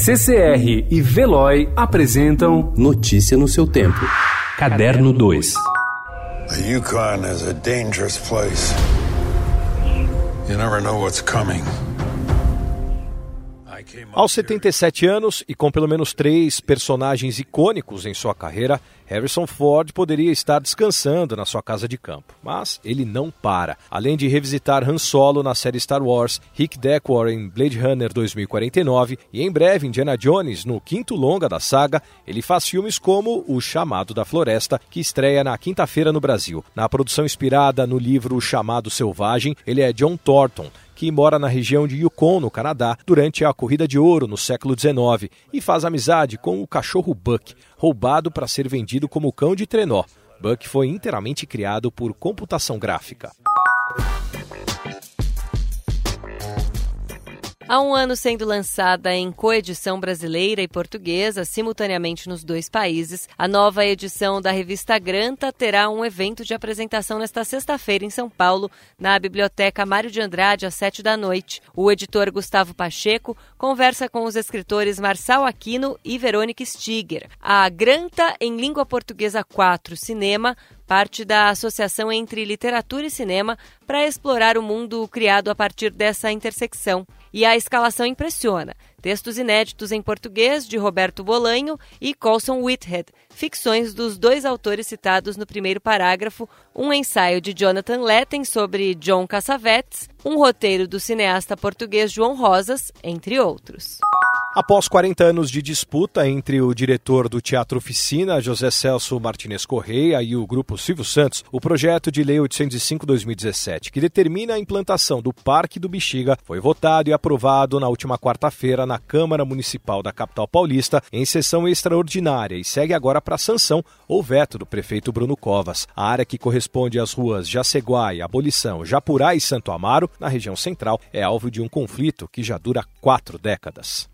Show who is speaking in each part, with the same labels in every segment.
Speaker 1: CCR e Veloy apresentam
Speaker 2: Notícia no seu tempo.
Speaker 1: Caderno 2.
Speaker 3: The Yukon is a dangerous place. You never know what's coming.
Speaker 4: Aos 77 anos e com pelo menos três personagens icônicos em sua carreira, Harrison Ford poderia estar descansando na sua casa de campo. Mas ele não para. Além de revisitar Han Solo na série Star Wars, Rick Deckard em Blade Runner 2049 e em breve Indiana Jones no quinto longa da saga, ele faz filmes como O Chamado da Floresta, que estreia na quinta-feira no Brasil. Na produção inspirada no livro O Chamado Selvagem, ele é John Thornton, que mora na região de Yukon, no Canadá, durante a corrida de ouro no século XIX e faz amizade com o cachorro Buck, roubado para ser vendido como cão de trenó. Buck foi inteiramente criado por computação gráfica.
Speaker 5: Há um ano sendo lançada em coedição brasileira e portuguesa, simultaneamente nos dois países, a nova edição da revista Granta terá um evento de apresentação nesta sexta-feira em São Paulo, na Biblioteca Mário de Andrade, às sete da noite. O editor Gustavo Pacheco conversa com os escritores Marçal Aquino e Verônica Stiger. A Granta em Língua Portuguesa 4 Cinema parte da associação entre literatura e cinema para explorar o mundo criado a partir dessa intersecção. E a escalação impressiona. Textos inéditos em português de Roberto Bolanho e Colson Whitehead, ficções dos dois autores citados no primeiro parágrafo, um ensaio de Jonathan Letten sobre John Cassavetes, um roteiro do cineasta português João Rosas, entre outros.
Speaker 4: Após 40 anos de disputa entre o diretor do Teatro Oficina, José Celso Martinez Correia, e o grupo Silvio Santos, o projeto de Lei 805-2017, que determina a implantação do Parque do Bexiga, foi votado e aprovado na última quarta-feira na Câmara Municipal da capital paulista, em sessão extraordinária, e segue agora para sanção ou veto do prefeito Bruno Covas. A área que corresponde às ruas Jaceguai, Abolição, Japurá e Santo Amaro, na região central, é alvo de um conflito que já dura quatro décadas.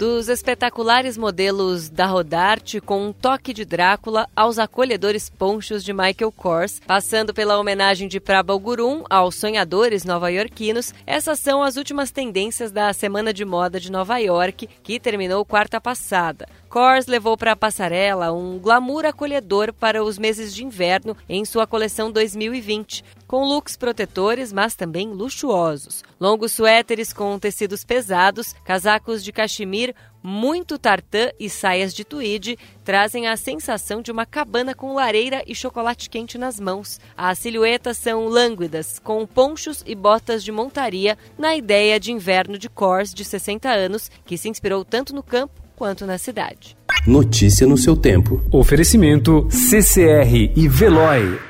Speaker 5: Dos espetaculares modelos da Rodarte com um toque de Drácula aos acolhedores ponchos de Michael Kors, passando pela homenagem de Prabal Gurum aos sonhadores nova-iorquinos, essas são as últimas tendências da Semana de Moda de Nova York, que terminou quarta passada. Kors levou para a passarela um glamour acolhedor para os meses de inverno em sua coleção 2020, com looks protetores, mas também luxuosos. Longos suéteres com tecidos pesados, casacos de cachemir, muito tartã e saias de tweed trazem a sensação de uma cabana com lareira e chocolate quente nas mãos. As silhuetas são lânguidas, com ponchos e botas de montaria, na ideia de inverno de Kors de 60 anos, que se inspirou tanto no campo quanto na cidade.
Speaker 2: Notícia no seu tempo.
Speaker 1: Oferecimento CCR e Veloy.